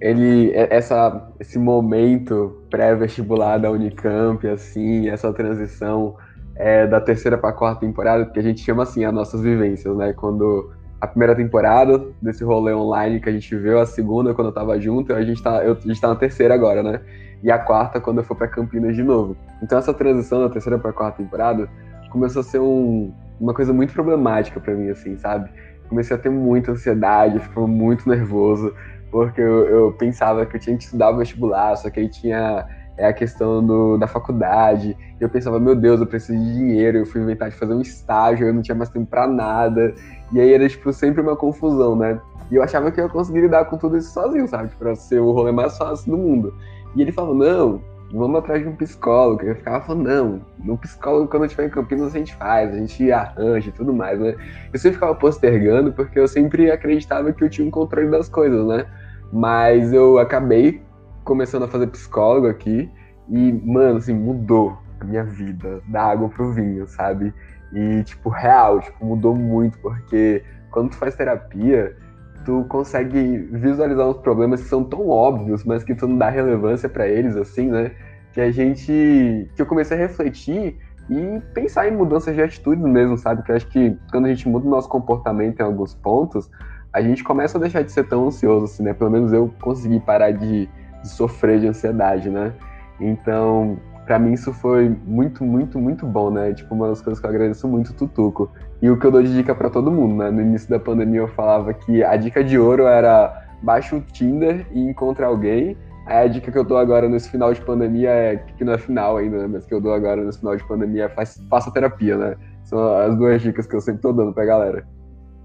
A: ele, é, essa, esse momento pré-vestibular da Unicamp, assim, essa transição é, da terceira para quarta temporada, porque a gente chama assim as nossas vivências, né? Quando a primeira temporada desse rolê online que a gente viu, a segunda quando eu tava junto, a gente tá, eu, a gente tá na terceira agora, né? E a quarta quando eu for para Campinas de novo. Então essa transição da terceira para quarta temporada começou a ser um, uma coisa muito problemática para mim, assim, sabe? Comecei a ter muita ansiedade, ficava muito nervoso, porque eu, eu pensava que eu tinha que estudar o vestibular, só que aí tinha é a questão do, da faculdade. Eu pensava, meu Deus, eu preciso de dinheiro. Eu fui inventar de fazer um estágio, eu não tinha mais tempo para nada. E aí era, tipo, sempre uma confusão, né? E eu achava que eu ia conseguir lidar com tudo isso sozinho, sabe? Pra ser o rolê mais fácil do mundo. E ele falou, não, vamos atrás de um psicólogo. Eu ficava falando, não, no psicólogo, quando eu estiver em Campinas, a gente faz, a gente arranja e tudo mais, né? Eu sempre ficava postergando, porque eu sempre acreditava que eu tinha um controle das coisas, né? Mas eu acabei começando a fazer psicólogo aqui e, mano, assim, mudou a minha vida, da água pro vinho, sabe? E, tipo, real, tipo, mudou muito, porque quando tu faz terapia, tu consegue visualizar uns problemas que são tão óbvios, mas que tu não dá relevância para eles, assim, né? Que a gente. que eu comecei a refletir e pensar em mudanças de atitudes mesmo, sabe? Que eu acho que quando a gente muda o nosso comportamento em alguns pontos, a gente começa a deixar de ser tão ansioso, assim, né? Pelo menos eu consegui parar de de sofrer de ansiedade, né? Então, para mim isso foi muito, muito, muito bom, né? Tipo, uma das coisas que eu agradeço muito Tutuco. E o que eu dou de dica para todo mundo, né? No início da pandemia eu falava que a dica de ouro era baixa o Tinder e encontre alguém. Aí a dica que eu dou agora nesse final de pandemia é que não é final ainda, né? Mas que eu dou agora nesse final de pandemia é faz, faça terapia, né? São as duas dicas que eu sempre tô dando pra galera.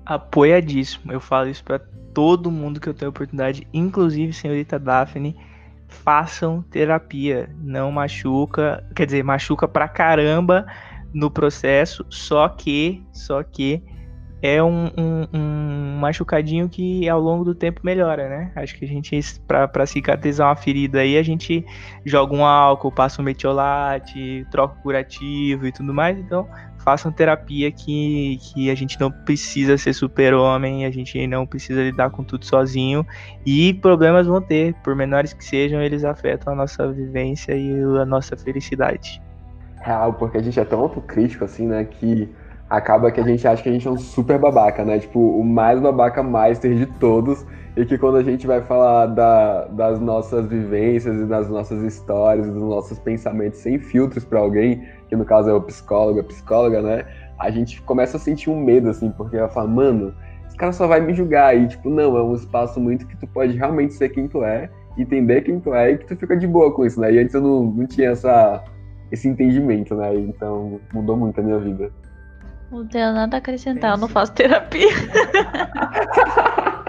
C: Apoiadíssimo. Eu falo isso para todo mundo que eu tenho oportunidade, inclusive senhorita Daphne façam terapia. Não machuca, quer dizer, machuca pra caramba no processo, só que, só que é um, um, um, machucadinho que ao longo do tempo melhora, né? Acho que a gente, para cicatrizar uma ferida aí, a gente joga um álcool, passa um metiolate, troca o curativo e tudo mais. Então, façam terapia que, que a gente não precisa ser super-homem, a gente não precisa lidar com tudo sozinho. E problemas vão ter, por menores que sejam, eles afetam a nossa vivência e a nossa felicidade.
A: Real, porque a gente é tão autocrítico assim, né, que acaba que a gente acha que a gente é um super babaca, né? Tipo, o mais babaca master de todos. E que quando a gente vai falar da, das nossas vivências e das nossas histórias e dos nossos pensamentos sem filtros para alguém, que no caso é o psicólogo, a psicóloga, né? A gente começa a sentir um medo, assim, porque ela fala, mano, esse cara só vai me julgar. E, tipo, não, é um espaço muito que tu pode realmente ser quem tu é, entender quem tu é e que tu fica de boa com isso, né? E antes eu não, não tinha essa, esse entendimento, né? Então mudou muito a minha vida.
B: Não tenho nada a acrescentar, eu não faço terapia. <laughs>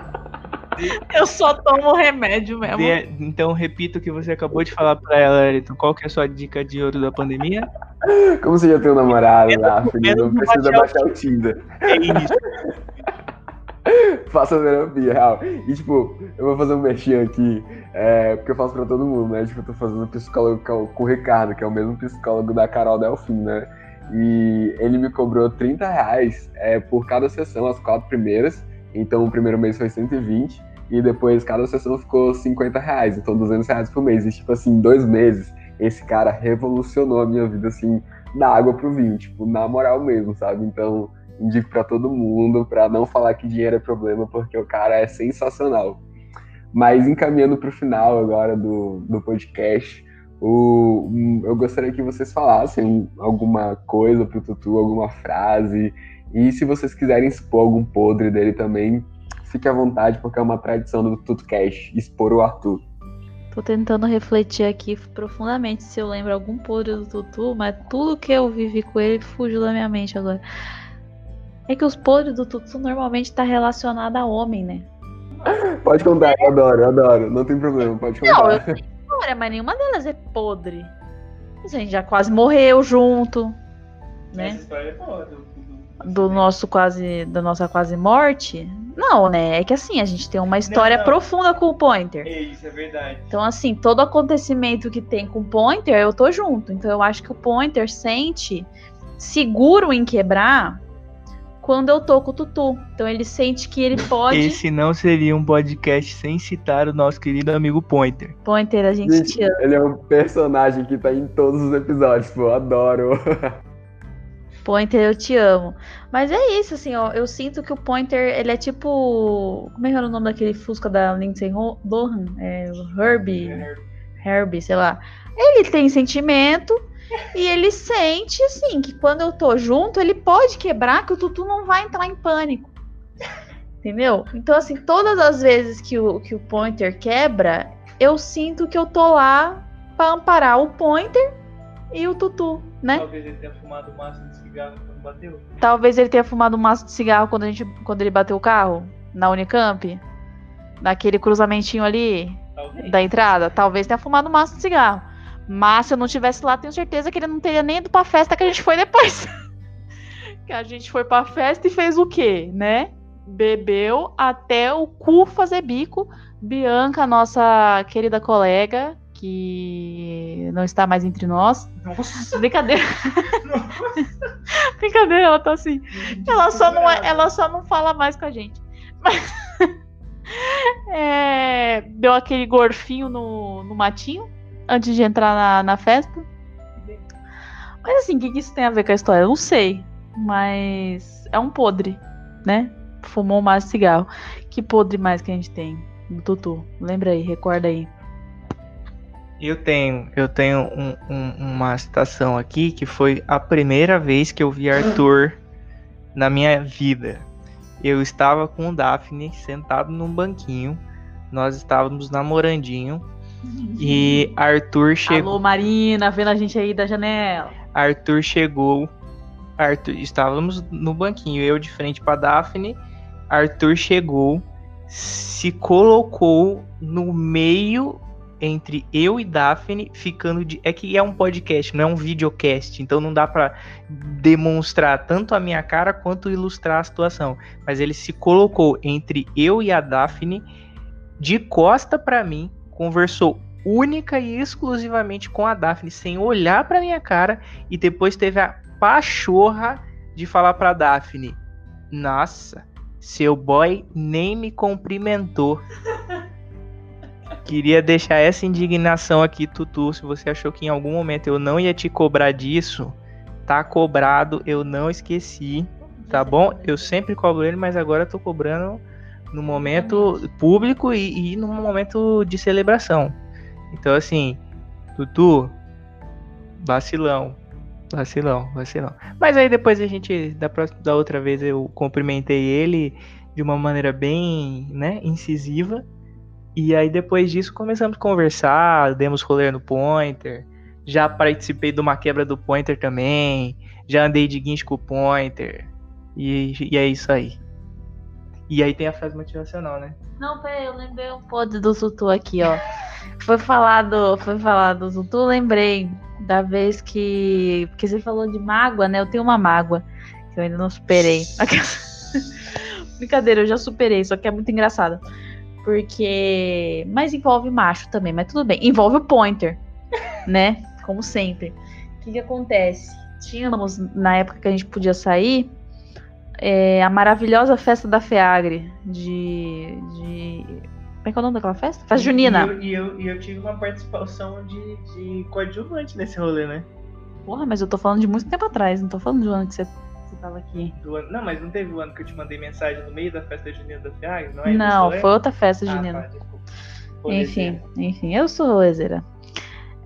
B: <laughs> eu só tomo remédio mesmo. De,
C: então repita o que você acabou de falar pra ela, Elton. Qual que é a sua dica de ouro da pandemia?
A: Como você já tem um namorado lá, filho, não precisa baixar o Tinder. É isso. <laughs> Faça terapia, real. E, tipo, eu vou fazer um mexinho aqui, é, porque eu faço pra todo mundo, né? Tipo, eu tô fazendo psicólogo com o Ricardo, que é o mesmo psicólogo da Carol Delfim, né? E ele me cobrou 30 reais é, por cada sessão, as quatro primeiras. Então o primeiro mês foi 120 e depois cada sessão ficou 50 reais, então 200 reais por mês. E tipo assim, dois meses, esse cara revolucionou a minha vida assim, da água pro vinho, tipo, na moral mesmo, sabe? Então indico para todo mundo, para não falar que dinheiro é problema, porque o cara é sensacional. Mas encaminhando para o final agora do, do podcast, o, eu gostaria que vocês falassem alguma coisa pro Tutu, alguma frase. E se vocês quiserem expor algum podre dele também, fique à vontade, porque é uma tradição do TutuCast, expor o Arthur.
B: Tô tentando refletir aqui profundamente se eu lembro algum podre do Tutu, mas tudo que eu vivi com ele fugiu da minha mente agora. É que os podres do Tutu normalmente tá relacionado a homem, né?
A: Pode contar, eu adoro, eu adoro. Não tem problema, pode contar.
B: Não, eu história, mas nenhuma delas é podre. A gente já quase morreu junto, né? Essa história é boa. Do, nosso quase, da nossa quase morte. Não, né? É que assim, a gente tem uma história não, não. profunda com o Pointer.
C: É isso, é verdade.
B: Então, assim, todo acontecimento que tem com o Pointer, eu tô junto. Então, eu acho que o Pointer sente seguro em quebrar quando eu tô com o Tutu. Então ele sente que ele pode. <laughs>
C: Esse não seria um podcast sem citar o nosso querido amigo Pointer.
B: Pointer, a gente, gente te ama.
A: Ele é um personagem que tá em todos os episódios, pô, eu adoro. <laughs>
B: Pointer, eu te amo. Mas é isso, assim, ó. Eu sinto que o Pointer, ele é tipo. Como é que era o nome daquele Fusca da Lindsay Lohan? É, Herbie. Herbie, sei lá. Ele tem sentimento, e ele sente, assim, que quando eu tô junto, ele pode quebrar, que o Tutu não vai entrar em pânico. Entendeu? Então, assim, todas as vezes que o, que o Pointer quebra, eu sinto que eu tô lá pra amparar o Pointer e o Tutu, né?
C: Talvez ele tenha fumado um maço de cigarro quando bateu.
B: Talvez ele tenha fumado um maço de cigarro quando, a gente, quando ele bateu o carro na Unicamp. Naquele cruzamentinho ali Talvez. da entrada. Talvez tenha fumado um maço de cigarro. Mas se eu não tivesse lá, tenho certeza que ele não teria nem ido pra festa que a gente foi depois. <laughs> que a gente foi pra festa e fez o quê, né? Bebeu até o cu fazer bico. Bianca, nossa querida colega, que não está mais entre nós. Nossa. Brincadeira. Nossa. <laughs> Brincadeira, ela tá assim. Ela só, não, é, ela só não fala mais com a gente. Mas. <laughs> é, deu aquele gorfinho no, no matinho antes de entrar na, na festa. Mas assim, o que, que isso tem a ver com a história? Eu não sei. Mas é um podre, né? Fumou mais cigarro. Que podre mais que a gente tem Tutu? Lembra aí, recorda aí.
C: Eu tenho, eu tenho um, um, uma citação aqui que foi a primeira vez que eu vi Arthur <gasps> na minha vida. Eu estava com o Daphne sentado num banquinho. Nós estávamos namorandinho e Arthur chegou.
B: Alô, Marina, vendo a gente aí da janela.
C: Arthur chegou. Arthur, estávamos no banquinho, eu de frente para Daphne. Arthur chegou, se colocou no meio entre eu e Daphne ficando de. É que é um podcast, não é um videocast, então não dá para demonstrar tanto a minha cara quanto ilustrar a situação. Mas ele se colocou entre eu e a Daphne de costa para mim, conversou única e exclusivamente com a Daphne, sem olhar para minha cara, e depois teve a pachorra de falar para Daphne: Nossa, seu boy nem me cumprimentou. <laughs> Queria deixar essa indignação aqui, Tutu. Se você achou que em algum momento eu não ia te cobrar disso, tá cobrado, eu não esqueci, tá bom? Eu sempre cobro ele, mas agora eu tô cobrando no momento público e, e no momento de celebração. Então, assim, Tutu, vacilão, vacilão, vacilão. Mas aí depois a gente, da, próxima, da outra vez, eu cumprimentei ele de uma maneira bem, né, incisiva. E aí depois disso começamos a conversar, demos rolê no Pointer. Já participei de uma quebra do Pointer também. Já andei de guincho com o Pointer. E, e é isso aí. E aí tem a frase motivacional, né?
B: Não, peraí, eu lembrei um podre do Zutu aqui, ó. Foi falado, foi falado do Zutu, lembrei da vez que. Porque você falou de mágoa, né? Eu tenho uma mágoa que eu ainda não superei. <laughs> <laughs> Brincadeira, eu já superei, só que é muito engraçado. Porque. Mas envolve macho também, mas tudo bem. Envolve o pointer, <laughs> né? Como sempre. O que, que acontece? Tínhamos, na época que a gente podia sair, é, a maravilhosa festa da FEAGRE de, de. Como é que é o nome daquela festa? Festa junina.
C: E eu, e eu, e eu tive uma participação de, de coadjuvante nesse rolê, né?
B: Porra, mas eu tô falando de muito tempo atrás, não tô falando do ano que você tava aqui.
C: Ano, não, mas não teve o ano que eu te mandei mensagem no meio da festa junina da FEAGRE? Não, é
B: Não, foi outra festa
C: Ah,
B: junina.
C: tá, desculpa.
B: Enfim, enfim, eu sou rolezeira.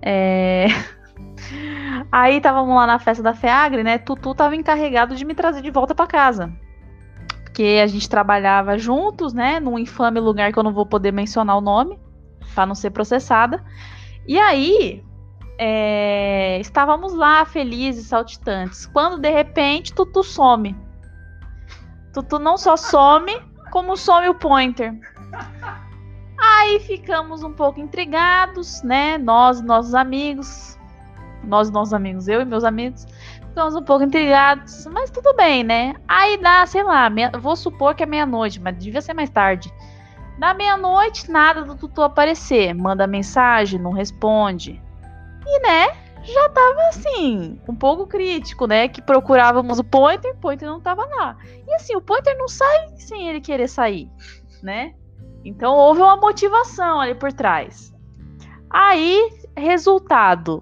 B: É... <laughs> Aí estávamos lá na festa da FEAGRE, né? Tutu tava encarregado de me trazer de volta para casa. Porque a gente trabalhava juntos, né? Num infame lugar que eu não vou poder mencionar o nome, para não ser processada. E aí, é, estávamos lá felizes, saltitantes. Quando de repente Tutu some. Tutu não só some, como some o pointer. Aí ficamos um pouco intrigados, né? Nós nossos amigos. Nós nossos amigos, eu e meus amigos. Ficamos um pouco intrigados, mas tudo bem, né? Aí dá, sei lá, meia- vou supor que é meia-noite, mas devia ser mais tarde. Da meia-noite, nada do Tutu aparecer. Manda mensagem, não responde. E, né, já tava assim, um pouco crítico, né? Que procurávamos o Pointer, o Pointer não tava lá. E assim, o Pointer não sai sem ele querer sair, né? Então houve uma motivação ali por trás. Aí, resultado: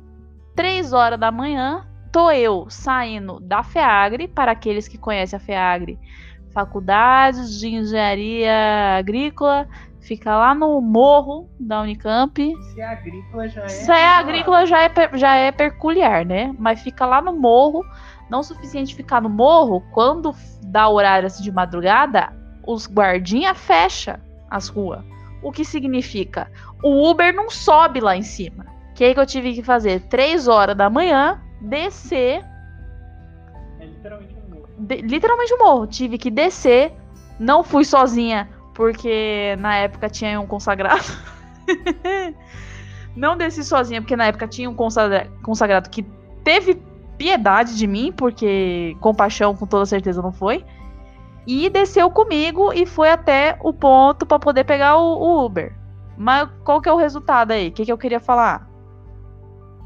B: 3 horas da manhã, tô eu saindo da FEAGRE, para aqueles que conhecem a FEAGRE, Faculdades de Engenharia Agrícola, fica lá no morro da Unicamp.
C: Se é agrícola já é.
B: Se é agrícola já é, já é peculiar, né? Mas fica lá no morro, não o suficiente ficar no morro, quando dá horário assim, de madrugada, os guardinha fecha as ruas. O que significa? O Uber não sobe lá em cima. O que, que eu tive que fazer? Três horas da manhã, descer,
C: É literalmente um morro.
B: de- literalmente o morro. Tive que descer, não fui sozinha, porque na época tinha um consagrado. <laughs> não desci sozinha, porque na época tinha um consagra- consagrado que teve piedade de mim, porque compaixão com toda certeza não foi. E desceu comigo e foi até o ponto para poder pegar o, o Uber. Mas qual que é o resultado aí? O que, que eu queria falar?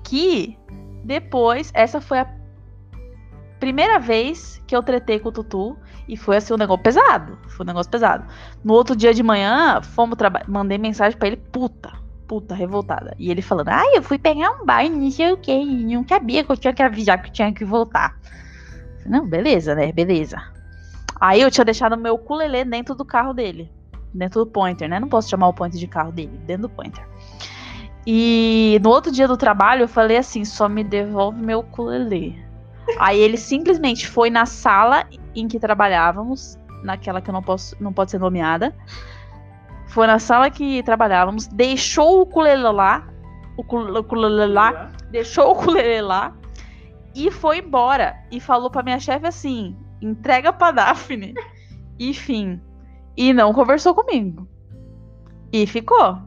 B: Que depois, essa foi a primeira vez que eu tretei com o Tutu e foi assim um negócio pesado. Foi um negócio pesado. No outro dia de manhã, fomos trabalhar. Mandei mensagem pra ele, puta, puta, revoltada. E ele falando, ai, eu fui pegar um banho, não sei o que, não sabia que eu tinha que avisar que eu tinha que voltar. Não, beleza, né? Beleza. Aí eu tinha deixado meu ukulele dentro do carro dele. Dentro do pointer, né? Não posso chamar o pointer de carro dele, dentro do pointer. E no outro dia do trabalho eu falei assim: só me devolve meu ukulele. Aí ele simplesmente foi na sala em que trabalhávamos, naquela que eu não posso, não pode ser nomeada. Foi na sala que trabalhávamos, deixou o ukulele lá, o uku- o ukulele lá, deixou o ukulele lá e foi embora e falou pra minha chefe assim: entrega pra Daphne. <laughs> E fim. E não conversou comigo. E ficou.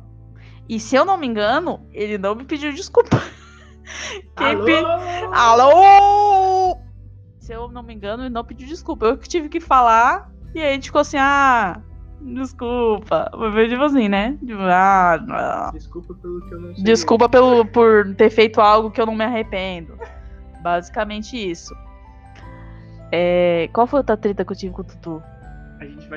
B: E se eu não me engano, ele não me pediu desculpa. <laughs>
C: Alô?
B: pe- Alô! Se eu não me engano, ele não pediu desculpa. Eu que tive que falar. E aí a gente ficou assim, ah, desculpa. Foi tipo assim, né? Tipo, ah, não.
C: Desculpa pelo que eu não sei.
B: Desculpa pelo, por ter feito algo que eu não me arrependo. Basicamente isso. É, qual foi outra treta que eu tive com o Tutu?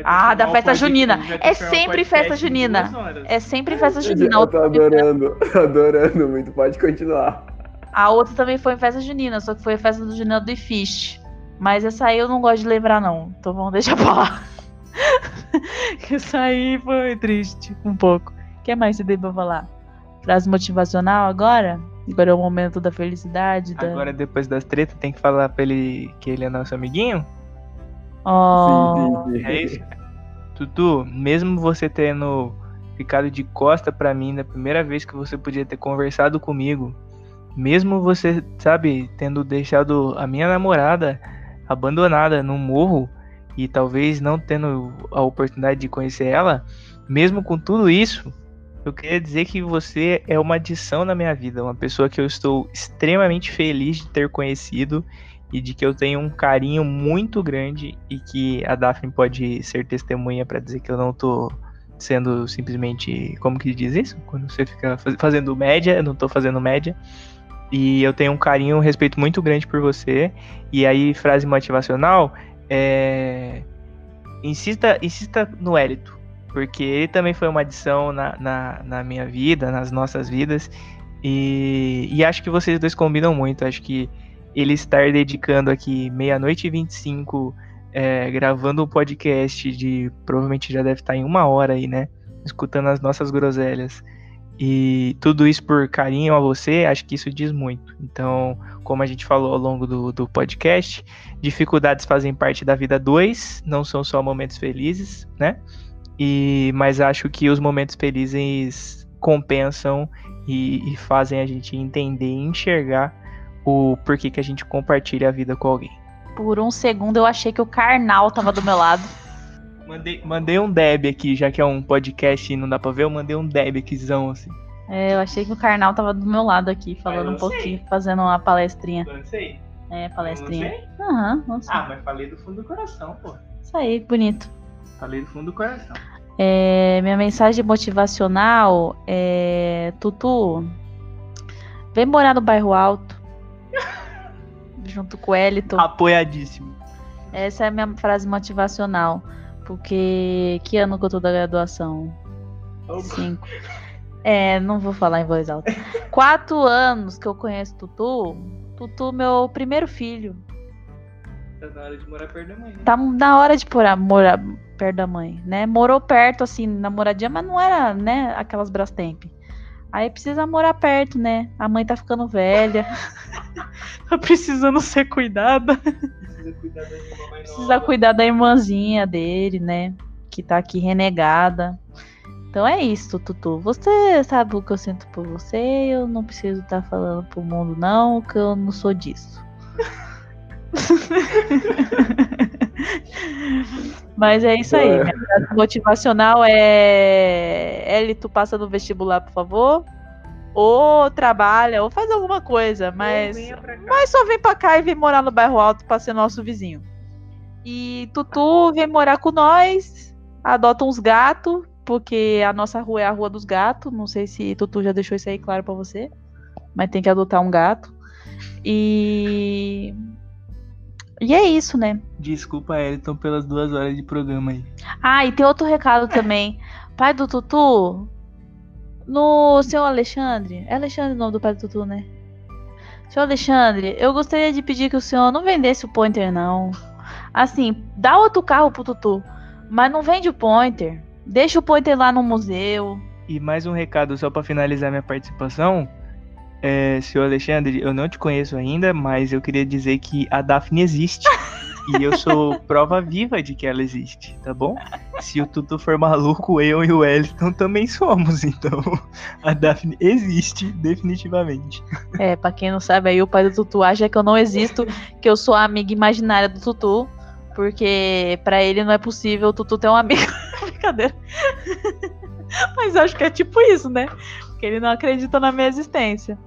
B: Ah, da festa junina. É
C: o
B: sempre festa junina. É sempre festa junina.
A: Eu tô adorando, adorando muito. Pode continuar.
B: A outra também foi em festa junina, só que foi a festa do junina do Ifish. Mas essa aí eu não gosto de lembrar, não. Então vamos deixar pra lá. <laughs> Essa aí foi triste, um pouco. O que mais você tem pra falar? Frase motivacional agora? Agora é o momento da felicidade. Da...
C: Agora, depois das tretas, tem que falar pra ele que ele é nosso amiguinho?
B: Oh,
A: Sim, sim, sim.
C: É isso? Tutu, mesmo você tendo ficado de costa pra mim na primeira vez que você podia ter conversado comigo, mesmo você, sabe, tendo deixado a minha namorada abandonada no morro e talvez não tendo a oportunidade de conhecer ela, mesmo com tudo isso, eu queria dizer que você é uma adição na minha vida, uma pessoa que eu estou extremamente feliz de ter conhecido e de que eu tenho um carinho muito grande e que a Daphne pode ser testemunha para dizer que eu não tô sendo simplesmente, como que diz isso? Quando você fica faz- fazendo média, eu não tô fazendo média. E eu tenho um carinho, um respeito muito grande por você. E aí, frase motivacional, é... insista, insista no Hélito, porque ele também foi uma adição na, na, na minha vida, nas nossas vidas. E, e acho que vocês dois combinam muito. Acho que ele estar dedicando aqui meia-noite e 25, é, gravando um podcast de. Provavelmente já deve estar em uma hora aí, né? Escutando as nossas groselhas. E tudo isso por carinho a você, acho que isso diz muito. Então, como a gente falou ao longo do, do podcast, dificuldades fazem parte da vida dois, não são só momentos felizes, né? E, mas acho que os momentos felizes compensam e, e fazem a gente entender e enxergar o porquê que a gente compartilha a vida com alguém.
B: por um segundo eu achei que o Karnal tava do meu lado.
C: Mandei, mandei um deb aqui, já que é um podcast e não dá pra ver, eu mandei um deb aquizão, assim.
B: É, eu achei que o Karnal tava do meu lado aqui, falando
C: não
B: um pouquinho, fazendo uma palestrinha.
C: Lancei?
B: É, palestrinha. Aham, nossa.
C: Ah, mas falei do fundo do coração, pô.
B: Isso aí, bonito.
C: Falei do fundo do coração.
B: É, minha mensagem motivacional é. Tutu, vem morar no bairro alto. <laughs> junto com o Elito.
C: Apoiadíssimo.
B: Essa é a minha frase motivacional. Porque que ano que eu tô da graduação? Cinco. É, não vou falar em voz alta. Quatro anos que eu conheço Tutu. Tutu, meu primeiro filho.
C: Tá na hora de morar perto da mãe, né?
B: Tá na hora de morar, morar perto da mãe, né? Morou perto, assim, na moradia, mas não era, né, aquelas Brastemp. Aí precisa morar perto, né? A mãe tá ficando velha. <laughs> tá precisando ser cuidada.
C: Precisa cuidar da irmã mais
B: Precisa
C: nova.
B: cuidar da irmãzinha dele, né? Que tá aqui renegada. Então é isso, Tutu. Você sabe o que eu sinto por você. Eu não preciso estar falando pro mundo, não, que eu não sou disso. <laughs> Mas é isso aí. Minha frase motivacional é. Eli, tu passa no vestibular, por favor. Ou trabalha, ou faz alguma coisa, mas. Mas só vem pra cá e vem morar no bairro alto pra ser nosso vizinho. E Tutu vem morar com nós, adota uns gatos, porque a nossa rua é a rua dos gatos. Não sei se Tutu já deixou isso aí claro pra você, mas tem que adotar um gato. E. E é isso, né?
C: Desculpa, Elton, pelas duas horas de programa aí.
B: Ah, e tem outro recado também. <laughs> Pai do Tutu, no seu Alexandre. É Alexandre o nome do pai do Tutu, né? Seu Alexandre, eu gostaria de pedir que o senhor não vendesse o pointer, não. Assim, dá outro carro pro Tutu, mas não vende o pointer. Deixa o pointer lá no museu.
C: E mais um recado só pra finalizar minha participação. É, senhor Alexandre, eu não te conheço ainda, mas eu queria dizer que a Daphne existe. <laughs> e eu sou prova viva de que ela existe, tá bom? Se o Tutu for maluco, eu e o Wellington também somos. Então, a Daphne existe, definitivamente.
B: É, pra quem não sabe, aí o pai do Tutu acha que eu não existo, que eu sou a amiga imaginária do Tutu. Porque pra ele não é possível o Tutu ter um amigo. <laughs> Brincadeira. Mas acho que é tipo isso, né? que ele não acredita na minha existência.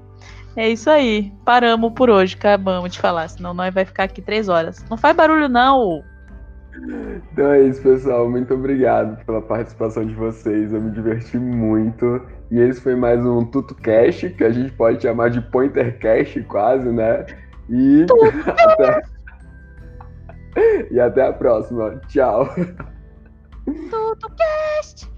B: É isso aí. Paramos por hoje, acabamos de falar, senão nós vai ficar aqui três horas. Não faz barulho, não.
A: Então é isso, pessoal. Muito obrigado pela participação de vocês. Eu me diverti muito. E esse foi mais um TutuCast, que a gente pode chamar de PointerCast quase, né? E <laughs> até... <laughs> e até a próxima. Tchau.
B: TutuCast!